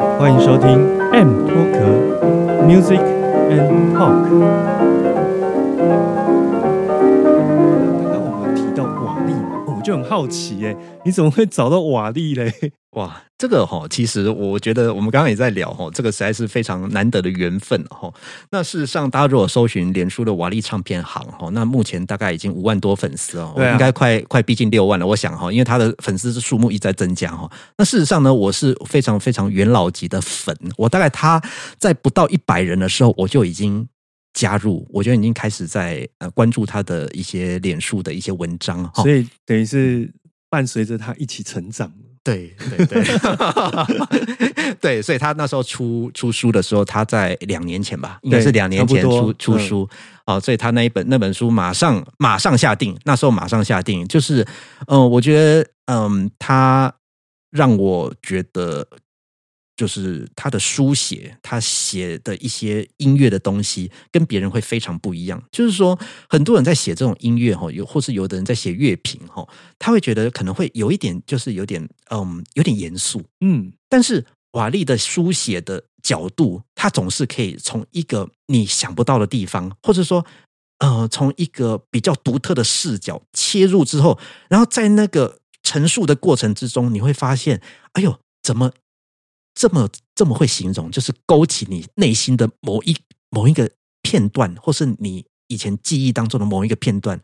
欢迎收听 M 脱壳 Music and Talk。我就很好奇，哎，你怎么会找到瓦力嘞？哇，这个哈，其实我觉得我们刚刚也在聊哈，这个实在是非常难得的缘分哈。那事实上，大家如果搜寻脸书的瓦力唱片行哈，那目前大概已经五万多粉丝哦，应该快快逼近六万了。我想哈，因为他的粉丝数目一直在增加哈。那事实上呢，我是非常非常元老级的粉，我大概他在不到一百人的时候，我就已经加入，我觉得已经开始在呃关注他的一些脸书的一些文章哈。所以等于是伴随着他一起成长。对对对，对，所以他那时候出出书的时候，他在两年前吧，应该是两年前出出书哦，所以他那一本那本书马上马上下定，那时候马上下定，就是嗯，我觉得嗯，他让我觉得。就是他的书写，他写的一些音乐的东西，跟别人会非常不一样。就是说，很多人在写这种音乐哈，有或是有的人在写乐评哈，他会觉得可能会有一点，就是有点嗯，有点严肃，嗯。但是瓦力的书写的角度，他总是可以从一个你想不到的地方，或者说呃，从一个比较独特的视角切入之后，然后在那个陈述的过程之中，你会发现，哎呦，怎么？这么这么会形容，就是勾起你内心的某一某一个片段，或是你以前记忆当中的某一个片段，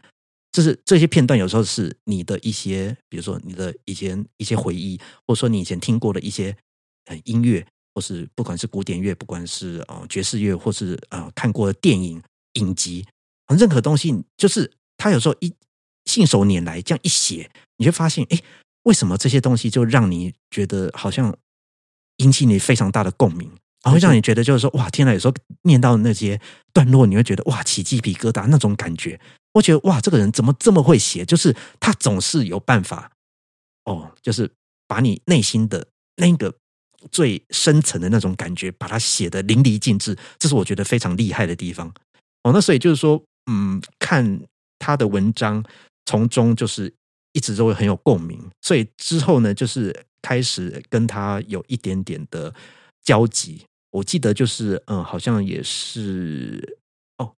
就是这些片段有时候是你的一些，比如说你的以前一些回忆，或者说你以前听过的一些呃音乐，或是不管是古典乐，不管是呃爵士乐，或是呃看过的电影影集，任何东西，就是他有时候一信手拈来这样一写，你就发现，哎，为什么这些东西就让你觉得好像。引起你非常大的共鸣，然后让你觉得就是说，哇，天呐！有时候念到那些段落，你会觉得哇，起鸡皮疙瘩那种感觉。我觉得哇，这个人怎么这么会写？就是他总是有办法哦，就是把你内心的那个最深层的那种感觉，把它写的淋漓尽致。这是我觉得非常厉害的地方。哦，那所以就是说，嗯，看他的文章，从中就是一直都会很有共鸣。所以之后呢，就是。开始跟他有一点点的交集，我记得就是嗯，好像也是哦，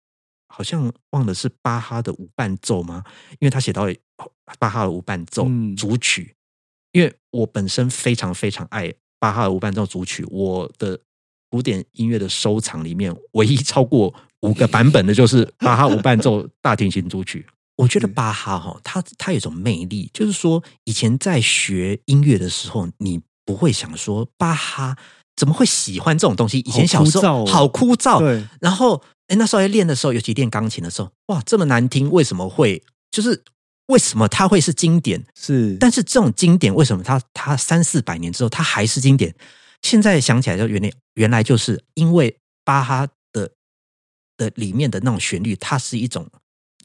好像忘了是巴哈的无伴奏吗？因为他写到巴哈的无伴奏主曲，因为我本身非常非常爱巴哈的无伴奏主曲，我的古典音乐的收藏里面，唯一超过五个版本的就是巴哈无伴奏大提琴主曲。我觉得巴哈哈，他他有一种魅力，就是说以前在学音乐的时候，你不会想说巴哈怎么会喜欢这种东西？以前小时候好枯燥，对。然后哎，那时候在练的时候，尤其练钢琴的时候，哇，这么难听，为什么会？就是为什么它会是经典？是，但是这种经典为什么它它三四百年之后它还是经典？现在想起来就原来原来就是因为巴哈的的里面的那种旋律，它是一种。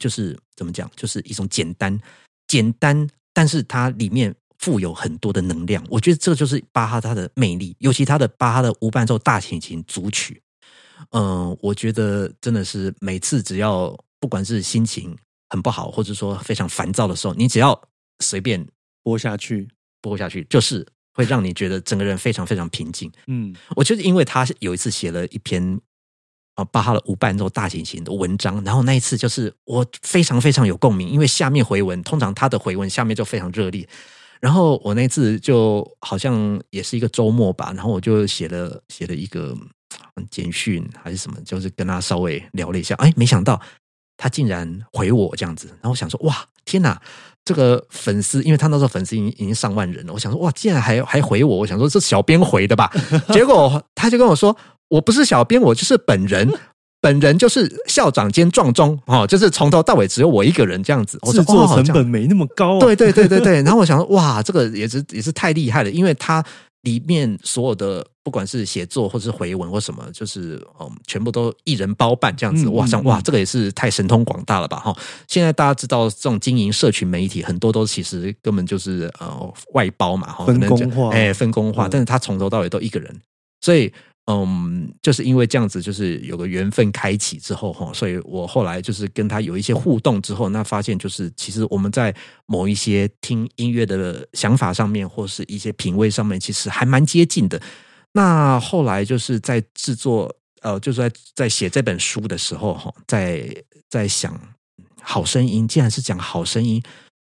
就是怎么讲，就是一种简单、简单，但是它里面富有很多的能量。我觉得这就是巴哈他的魅力，尤其他的巴哈的无伴奏大提琴组曲。嗯，我觉得真的是每次只要不管是心情很不好，或者说非常烦躁的时候，你只要随便播下去，播下去，就是会让你觉得整个人非常非常平静。嗯，我就是因为他有一次写了一篇。啊，巴哈的无伴奏大提琴的文章，然后那一次就是我非常非常有共鸣，因为下面回文通常他的回文下面就非常热烈，然后我那次就好像也是一个周末吧，然后我就写了写了一个简讯还是什么，就是跟他稍微聊了一下，哎，没想到他竟然回我这样子，然后我想说哇，天哪，这个粉丝，因为他那时候粉丝已经已经上万人了，我想说哇，竟然还还回我，我想说这小编回的吧，结果他就跟我说。我不是小编，我就是本人，本人就是校长兼壮钟哦，就是从头到尾只有我一个人这样子。制作成本没那么高，对对对对对。然后我想说，哇，这个也是也是太厉害了，因为他里面所有的不管是写作或是回文或什么，就是嗯，全部都一人包办这样子。哇，像哇，这个也是太神通广大了吧哈！现在大家知道这种经营社群媒体，很多都其实根本就是呃外包嘛哈，分工化，哎，分工化，但是他从头到尾都一个人，所以。嗯，就是因为这样子，就是有个缘分开启之后哈，所以我后来就是跟他有一些互动之后，那发现就是其实我们在某一些听音乐的想法上面，或是一些品味上面，其实还蛮接近的。那后来就是在制作呃，就是在在写这本书的时候哈，在在想好声音，既然是讲好声音，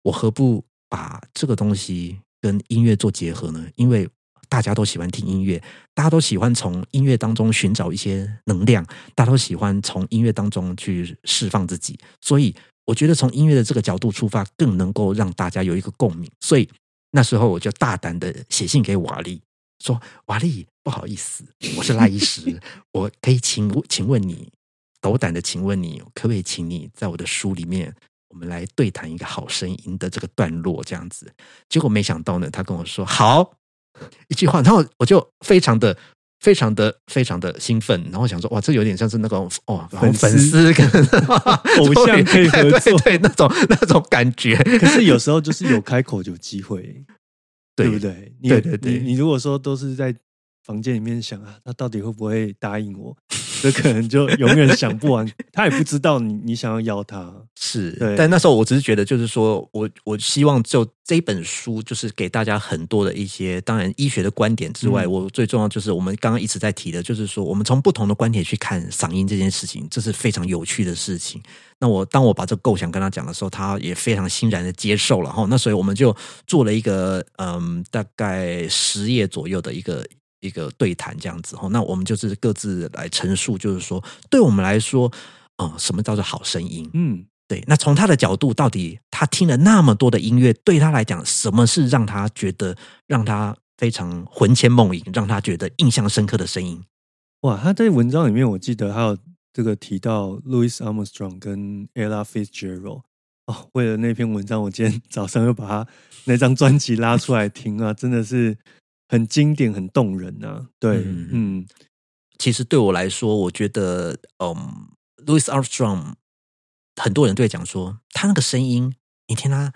我何不把这个东西跟音乐做结合呢？因为大家都喜欢听音乐，大家都喜欢从音乐当中寻找一些能量，大家都喜欢从音乐当中去释放自己。所以，我觉得从音乐的这个角度出发，更能够让大家有一个共鸣。所以那时候我就大胆的写信给瓦力，说：“瓦力，不好意思，我是赖医师，我可以请请问你，斗胆的请问你，可不可以请你在我的书里面，我们来对谈一个好声音的这个段落？这样子。”结果没想到呢，他跟我说：“好。”一句话，然后我就非常的、非常的、非常的兴奋，然后想说，哇，这有点像是那种哦，粉丝跟 偶像可以合作，对那种那种感觉。可是有时候就是有开口就有机会，对不对？对对对，你如果说都是在房间里面想啊，他到底会不会答应我？这可能就永远想不完，他也不知道你你想要邀他，是。但那时候我只是觉得，就是说我我希望就这本书，就是给大家很多的一些，当然医学的观点之外，我最重要就是我们刚刚一直在提的，就是说我们从不同的观点去看嗓音这件事情，这是非常有趣的事情。那我当我把这个构想跟他讲的时候，他也非常欣然的接受了哈。那所以我们就做了一个嗯，大概十页左右的一个。一个对谈这样子哈，那我们就是各自来陈述，就是说，对我们来说，嗯，什么叫做好声音？嗯，对。那从他的角度，到底他听了那么多的音乐，对他来讲，什么是让他觉得让他非常魂牵梦萦，让他觉得印象深刻的声音？哇，他在文章里面，我记得还有这个提到 Louis Armstrong 跟 Ella Fitzgerald。哦，为了那篇文章，我今天早上又把他那张专辑拉出来听啊，真的是。很经典，很动人呐。对，嗯，其实对我来说，我觉得，嗯，Louis Armstrong，很多人对讲说，他那个声音，你听他，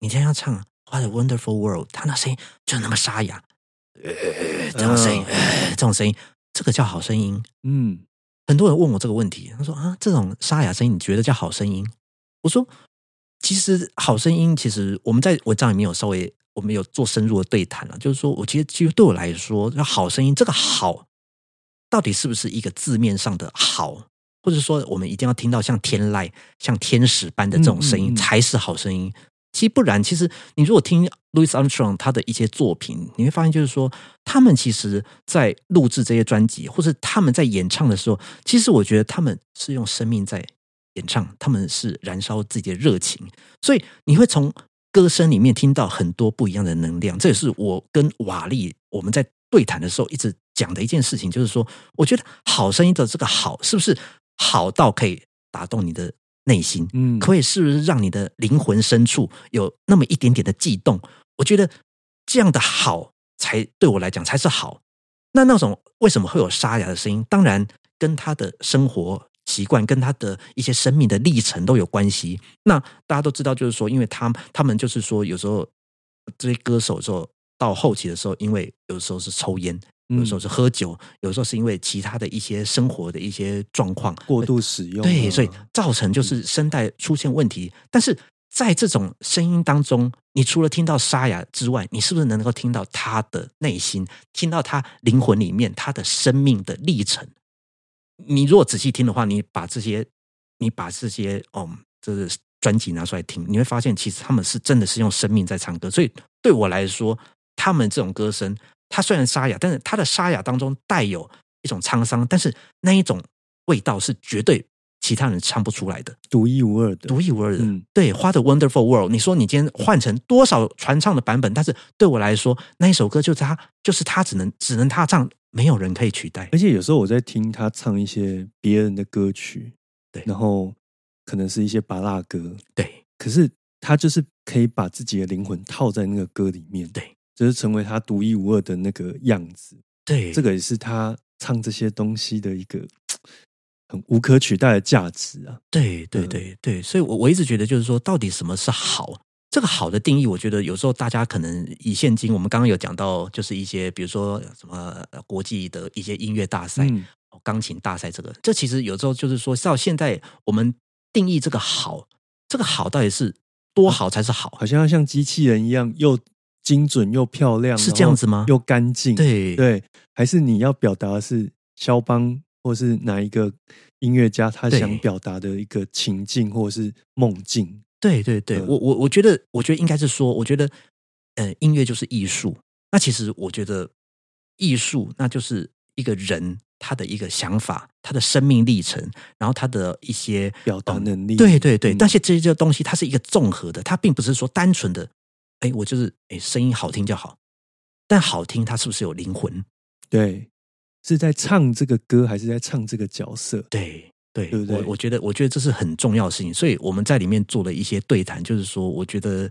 你听他唱《What a Wonderful World》，他那声音就那么沙哑，呃，这种声音，这种声音，这个叫好声音。嗯，很多人问我这个问题，他说啊，这种沙哑声音，你觉得叫好声音？我说，其实好声音，其实我们在文章里面有稍微。我们有做深入的对谈了，就是说，我觉得其实对我来说，好声音这个好，到底是不是一个字面上的好，或者说我们一定要听到像天籁、像天使般的这种声音才是好声音？其实不然，其实你如果听 Louis Armstrong 他的一些作品，你会发现，就是说，他们其实在录制这些专辑，或者他们在演唱的时候，其实我觉得他们是用生命在演唱，他们是燃烧自己的热情，所以你会从。歌声里面听到很多不一样的能量，这也是我跟瓦力我们在对谈的时候一直讲的一件事情，就是说，我觉得好声音的这个好，是不是好到可以打动你的内心？嗯，可以是不是让你的灵魂深处有那么一点点的悸动？我觉得这样的好，才对我来讲才是好。那那种为什么会有沙哑的声音？当然跟他的生活。习惯跟他的一些生命的历程都有关系。那大家都知道，就是说，因为他他们就是说，有时候这些歌手之后到后期的时候，因为有时候是抽烟，有时候是喝酒，有时候是因为其他的一些生活的一些状况过度使用，对，所以造成就是声带出现问题。但是在这种声音当中，你除了听到沙哑之外，你是不是能够听到他的内心，听到他灵魂里面他的生命的历程？你如果仔细听的话，你把这些，你把这些，哦，就是专辑拿出来听，你会发现，其实他们是真的是用生命在唱歌。所以对我来说，他们这种歌声，它虽然沙哑，但是它的沙哑当中带有一种沧桑，但是那一种味道是绝对其他人唱不出来的，独一无二的，独一无二的。对，《花的 Wonderful World》，你说你今天换成多少传唱的版本，但是对我来说，那一首歌就是他，就是他只能只能他唱。没有人可以取代，而且有时候我在听他唱一些别人的歌曲，对，然后可能是一些巴拉歌，对，可是他就是可以把自己的灵魂套在那个歌里面，对，就是成为他独一无二的那个样子。对，这个也是他唱这些东西的一个 很无可取代的价值啊。对对对对，所以我我一直觉得，就是说，到底什么是好？这个好的定义，我觉得有时候大家可能以现今，我们刚刚有讲到，就是一些比如说什么国际的一些音乐大赛、钢琴大赛，这个这其实有时候就是说到现在，我们定义这个好，这个好到底是多好才是好？好像要像机器人一样，又精准又漂亮，是这样子吗？又干净？对对，还是你要表达的是肖邦，或是哪一个音乐家他想表达的一个情境，或者是梦境？对对对，我我我觉得，我觉得应该是说，我觉得，呃，音乐就是艺术。那其实我觉得，艺术那就是一个人他的一个想法，他的生命历程，然后他的一些表达能力。对对对，但是这些东西它是一个综合的，它并不是说单纯的，哎，我就是哎声音好听就好。但好听，它是不是有灵魂？对，是在唱这个歌，还是在唱这个角色？对。对，对对？我我觉得，我觉得这是很重要的事情，所以我们在里面做了一些对谈，就是说，我觉得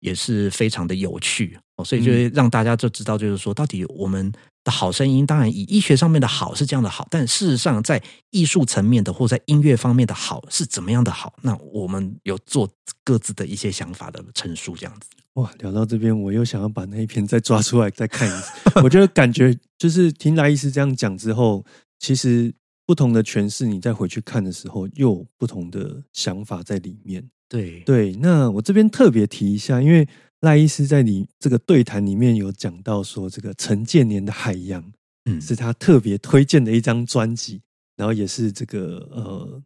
也是非常的有趣哦，所以就让大家就知道，就是说，到底我们的好声音，当然以医学上面的好是这样的好，但事实上在艺术层面的或在音乐方面的好是怎么样的好？那我们有做各自的一些想法的陈述，这样子。哇，聊到这边，我又想要把那一篇再抓出来再看一次。我觉得感觉就是听赖医师这样讲之后，其实。不同的诠释，你再回去看的时候，又有不同的想法在里面。对对，那我这边特别提一下，因为赖医师在你这个对谈里面有讲到说，这个陈建年的《海洋》嗯是他特别推荐的一张专辑，然后也是这个呃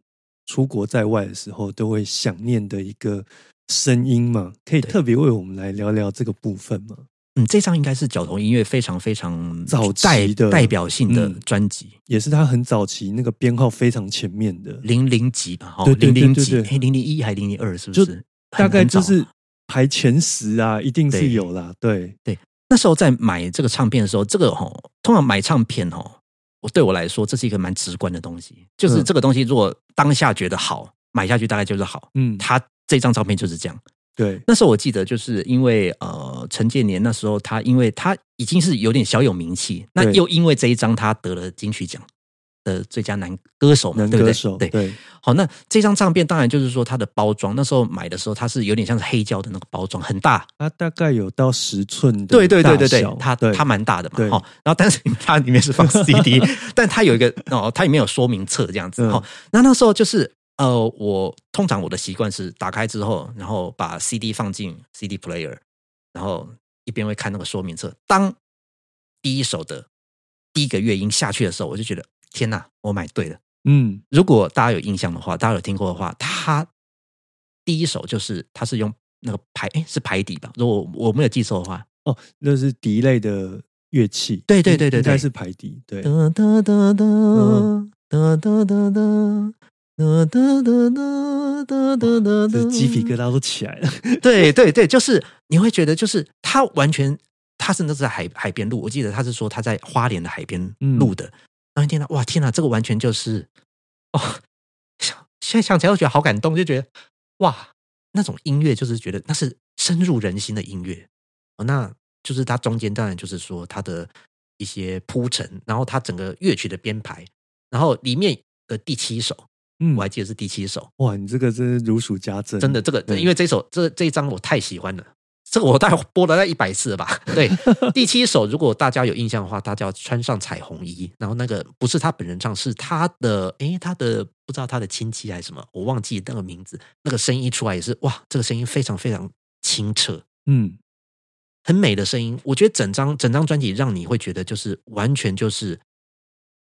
出国在外的时候都会想念的一个声音嘛，可以特别为我们来聊聊这个部分吗？嗯，这张应该是角头音乐非常非常早期的代表性的专辑，也是他很早期那个编号非常前面的零零级吧？哈，零零级，哎，零零一还零零二，是不是？大概就是排前十啊，一定是有啦。对对，那时候在买这个唱片的时候，这个哈，通常买唱片哈，我对我来说这是一个蛮直观的东西，就是这个东西如果当下觉得好，买下去大概就是好。嗯，他这张照片就是这样。对，那时候我记得，就是因为呃，陈建年那时候他，因为他已经是有点小有名气，那又因为这一张他得了金曲奖的最佳男歌手，男歌手，对对。好，那这张唱片当然就是说它的包装，那时候买的时候它是有点像是黑胶的那个包装，很大，它大概有到十寸的，对对对对对，它它蛮大的嘛，哈。然后但是它里面是放 CD，但它有一个哦，它里面有说明册这样子，哈。那那时候就是。呃，我通常我的习惯是打开之后，然后把 CD 放进 CD player，然后一边会看那个说明册。当第一首的第一个乐音下去的时候，我就觉得天哪，我买对了。嗯，如果大家有印象的话，大家有听过的话，它第一首就是它是用那个排，哎，是排底吧？如果我没有记错的话，哦，那是笛类的乐器。对对对对，应该是排底。对。哒哒哒哒哒哒哒。哒哒哒哒哒哒哒，哒鸡皮疙瘩都起来了。对对对，就是你会觉得，就是他完全，他是那是在海海边录。我记得他是说他在花莲的海边录的。那天呐，哇，天哪，这个完全就是哦，现在想起来，我觉得好感动，就觉得哇，那种音乐就是觉得那是深入人心的音乐。哦，那就是它中间当然就是说它的一些铺陈，然后它整个乐曲的编排，然后里面的第七首。嗯，我还记得是第七首。哇，你这个真是如数家珍。真的，这个因为这首这这一张我太喜欢了，这个我大概播了在一百次了吧。对，第七首，如果大家有印象的话，他叫穿上彩虹衣，然后那个不是他本人唱，是他的诶，他的不知道他的亲戚还是什么，我忘记那个名字。那个声音一出来也是哇，这个声音非常非常清澈，嗯，很美的声音。我觉得整张整张专辑让你会觉得就是完全就是。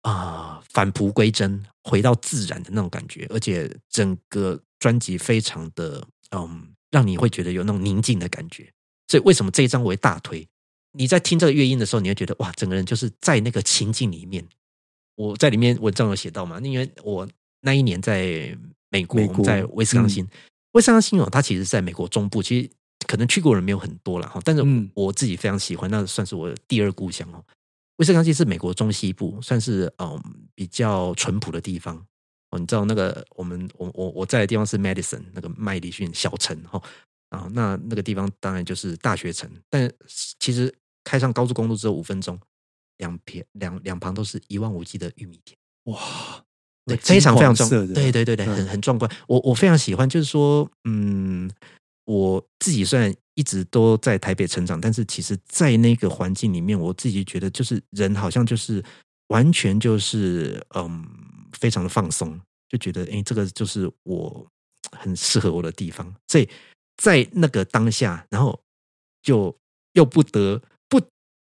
啊，返璞归真，回到自然的那种感觉，而且整个专辑非常的嗯，让你会觉得有那种宁静的感觉。所以为什么这一张为大推？你在听这个乐音的时候，你会觉得哇，整个人就是在那个情境里面。我在里面文章有写到嘛，因为我那一年在美国，在威斯康星，威斯康星哦，它其实在美国中部，其实可能去过人没有很多了哈，但是我自己非常喜欢，那算是我第二故乡哦。威斯康星是美国中西部，算是嗯比较淳朴的地方哦。你知道那个我们我我我在的地方是 Madison 那个麦迪逊小城哈啊，那那个地方当然就是大学城。但其实开上高速公路只有五分钟，两边两两旁都是一望无际的玉米田，哇，对，非常非常壮，对对对对，很很壮观。我我非常喜欢，就是说，嗯，我自己虽然一直都在台北成长，但是其实，在那个环境里面，我自己觉得，就是人好像就是完全就是嗯，非常的放松，就觉得哎，这个就是我很适合我的地方，所以在那个当下，然后就又不得。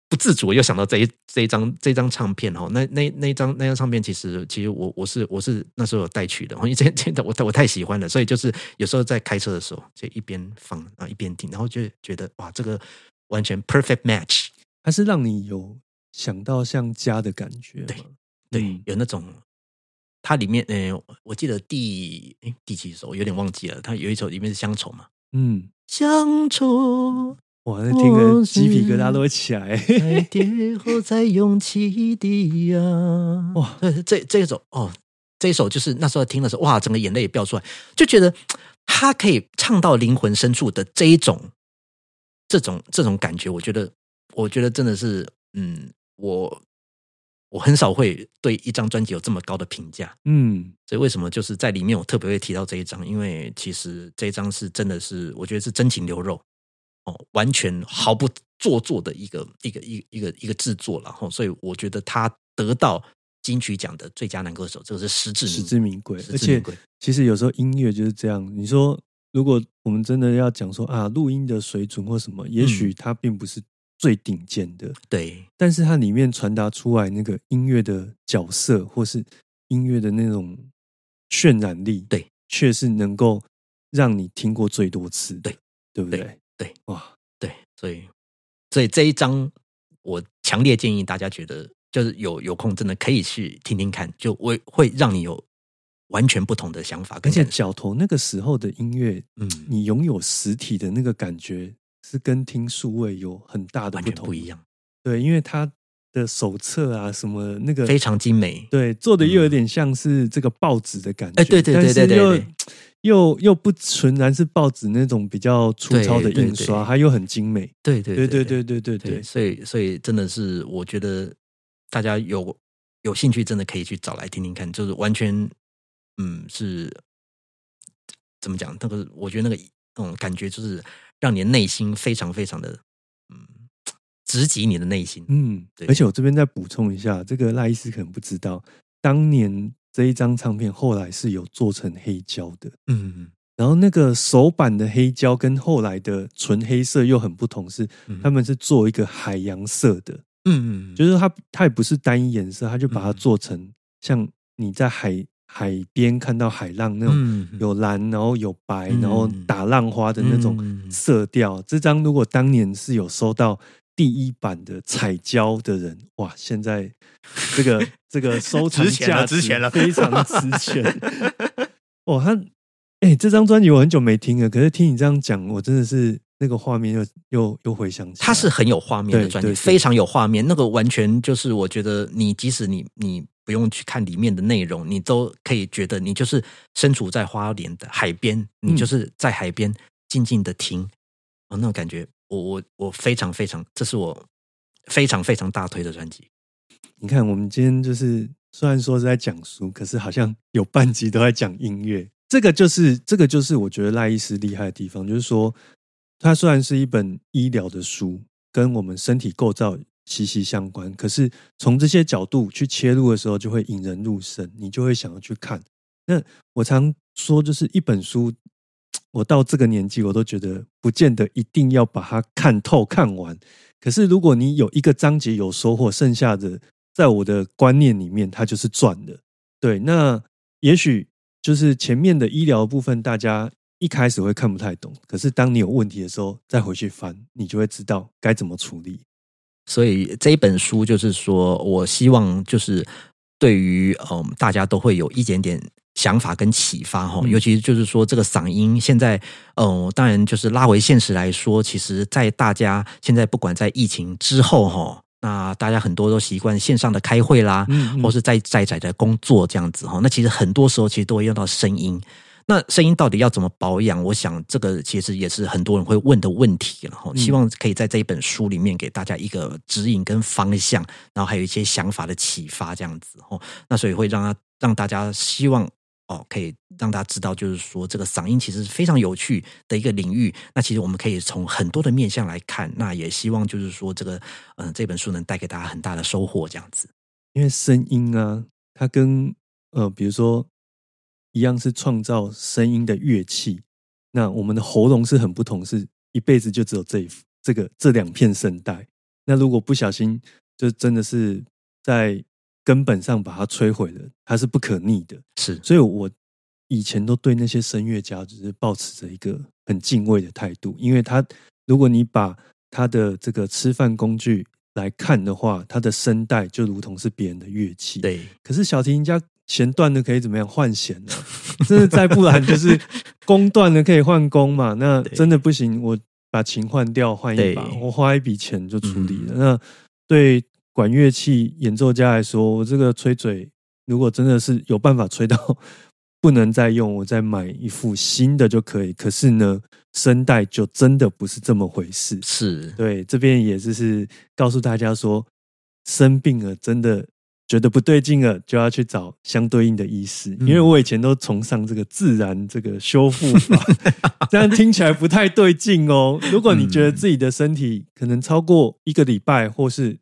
不自主又想到这一这一张这张唱片哈，那那那张那张唱片其实其实我我是我是那时候有带去的，因为真的我我太喜欢了，所以就是有时候在开车的时候就一边放啊一边听，然后就觉得哇，这个完全 perfect match，它是让你有想到像家的感觉，对对，有那种它里面嗯，我记得第哎第几首有点忘记了，它有一首里面是乡愁嘛，嗯，乡愁。哇，那听个鸡皮疙瘩都会起来。跌后才勇气的呀！哇，这这这首哦，这一首就是那时候听的时候，哇，整个眼泪也飙出来，就觉得他可以唱到灵魂深处的这一种，这种这种感觉，我觉得，我觉得真的是，嗯，我我很少会对一张专辑有这么高的评价。嗯，所以为什么就是在里面我特别会提到这一张？因为其实这一张是真的是，我觉得是真情流露。完全毫不做作的一个一个一一个一个制作然后所以我觉得他得到金曲奖的最佳男歌手，这个是实至实至名归。而且，其实有时候音乐就是这样。你说，如果我们真的要讲说啊，录音的水准或什么，也许它并不是最顶尖的，对。但是它里面传达出来那个音乐的角色，或是音乐的那种渲染力，对，却是能够让你听过最多次，对，对不对？对，哇，对，所以，所以这一章，我强烈建议大家觉得，就是有有空真的可以去听听看，就会会让你有完全不同的想法。而且，脚头那个时候的音乐，嗯，你拥有实体的那个感觉，是跟听数位有很大的不同，不一样。对，因为它的手册啊，什么那个非常精美，对，做的又有点像是这个报纸的感觉，哎，对对对对对。又又不纯然是报纸那种比较粗糙的印刷，它又很精美。对对对对对对对对，所以所以真的是，我觉得大家有有兴趣，真的可以去找来听听看，就是完全嗯是怎么讲？那个我觉得那个那种感觉，就是让你的内心非常非常的嗯直击你的内心。嗯，而且我这边再补充一下，这个赖医师可能不知道，当年。这一张唱片后来是有做成黑胶的，嗯，然后那个首版的黑胶跟后来的纯黑色又很不同，是他们是做一个海洋色的，嗯嗯，就是它它也不是单一颜色，它就把它做成像你在海海边看到海浪那种有蓝，然后有白，然后打浪花的那种色调。这张如果当年是有收到。第一版的彩胶的人，哇！现在这个 这个收藏价值非常值钱。哇，他哎，这张专辑我很久没听了，可是听你这样讲，我真的是那个画面又又又回想起。它是很有画面的专辑，非常有画面。那个完全就是我觉得，你即使你你不用去看里面的内容，你都可以觉得你就是身处在花莲的海边，你就是在海边静静的听哦，那种感觉。我我我非常非常，这是我非常非常大推的专辑。你看，我们今天就是虽然说是在讲书，可是好像有半集都在讲音乐。这个就是这个就是我觉得赖医师厉害的地方，就是说，它虽然是一本医疗的书，跟我们身体构造息息相关，可是从这些角度去切入的时候，就会引人入胜，你就会想要去看。那我常说，就是一本书。我到这个年纪，我都觉得不见得一定要把它看透看完。可是，如果你有一个章节有收获，剩下的在我的观念里面，它就是赚的。对，那也许就是前面的医疗部分，大家一开始会看不太懂。可是，当你有问题的时候，再回去翻，你就会知道该怎么处理。所以这一本书就是说，我希望就是对于嗯大家都会有一点点。想法跟启发哈，尤其是就是说这个嗓音现在，哦，当然就是拉回现实来说，其实，在大家现在不管在疫情之后哈，那大家很多都习惯线上的开会啦，或是在在在的工作这样子哈，那其实很多时候其实都会用到声音。那声音到底要怎么保养？我想这个其实也是很多人会问的问题了哈。希望可以在这一本书里面给大家一个指引跟方向，然后还有一些想法的启发，这样子哦。那所以会让他让大家希望哦，可以让大家知道，就是说这个嗓音其实是非常有趣的一个领域。那其实我们可以从很多的面向来看。那也希望就是说这个嗯这本书能带给大家很大的收获，这样子。因为声音啊，它跟呃比如说。一样是创造声音的乐器，那我们的喉咙是很不同，是一辈子就只有这一这个这两片声带。那如果不小心，就真的是在根本上把它摧毁了，它是不可逆的。是，所以我以前都对那些声乐家只是保持着一个很敬畏的态度，因为他如果你把他的这个吃饭工具来看的话，他的声带就如同是别人的乐器。对，可是小提琴家。弦断了可以怎么样换弦呢？真的再不然就是弓断了可以换弓嘛？那 真的不行，我把琴换掉换一把，我花一笔钱就处理了。那对管乐器演奏家来说，我这个吹嘴如果真的是有办法吹到不能再用，我再买一副新的就可以。可是呢，声带就真的不是这么回事。是对这边也就是告诉大家说，生病了真的。觉得不对劲了，就要去找相对应的医师。因为我以前都崇尚这个自然这个修复法，这样听起来不太对劲哦。如果你觉得自己的身体可能超过一个礼拜或是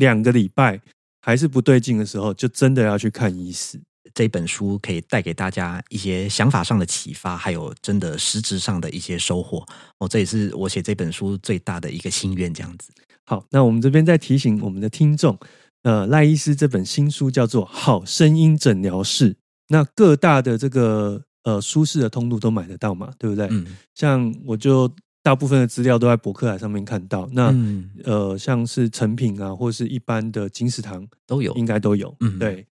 两个礼拜还是不对劲的时候，就真的要去看医师。这本书可以带给大家一些想法上的启发，还有真的实质上的一些收获。哦，这也是我写这本书最大的一个心愿。这样子。好，那我们这边再提醒我们的听众。呃，赖医师这本新书叫做《好声音诊疗室》，那各大的这个呃舒适的通路都买得到嘛，对不对？嗯，像我就大部分的资料都在博客来上面看到，那呃像是成品啊，或是一般的金石堂都有，应该都有。嗯，对。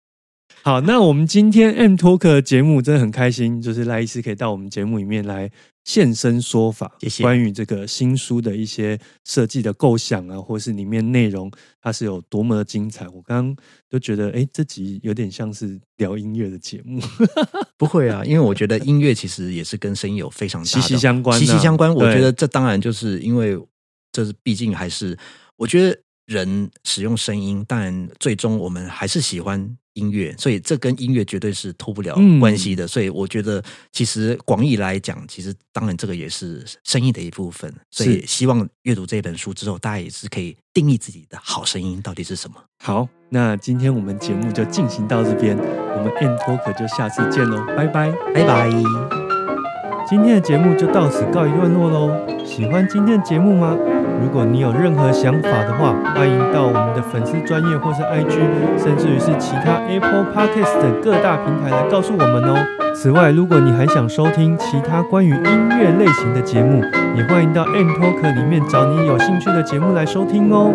好，那我们今天 M Talk 节目真的很开心，就是赖医师可以到我们节目里面来。现身说法，关于这个新书的一些设计的构想啊，或是里面内容，它是有多么的精彩。我刚刚都觉得，哎，这集有点像是聊音乐的节目。不会啊，因为我觉得音乐其实也是跟声音有非常息息相关，息息相关。我觉得这当然就是因为这是毕竟还是，我觉得人使用声音，但最终我们还是喜欢。音乐，所以这跟音乐绝对是脱不了关系的。所以我觉得，其实广义来讲，其实当然这个也是声音的一部分。所以希望阅读这本书之后，大家也是可以定义自己的好声音到底是什么。好，那今天我们节目就进行到这边，我们 N Talk 就下次见喽，拜拜，拜拜。今天的节目就到此告一段落喽。喜欢今天的节目吗？如果你有任何想法的话，欢迎到我们的粉丝专业或是 IG，甚至于是其他 Apple Podcast 等各大平台来告诉我们哦。此外，如果你还想收听其他关于音乐类型的节目，也欢迎到 M Talk 里面找你有兴趣的节目来收听哦。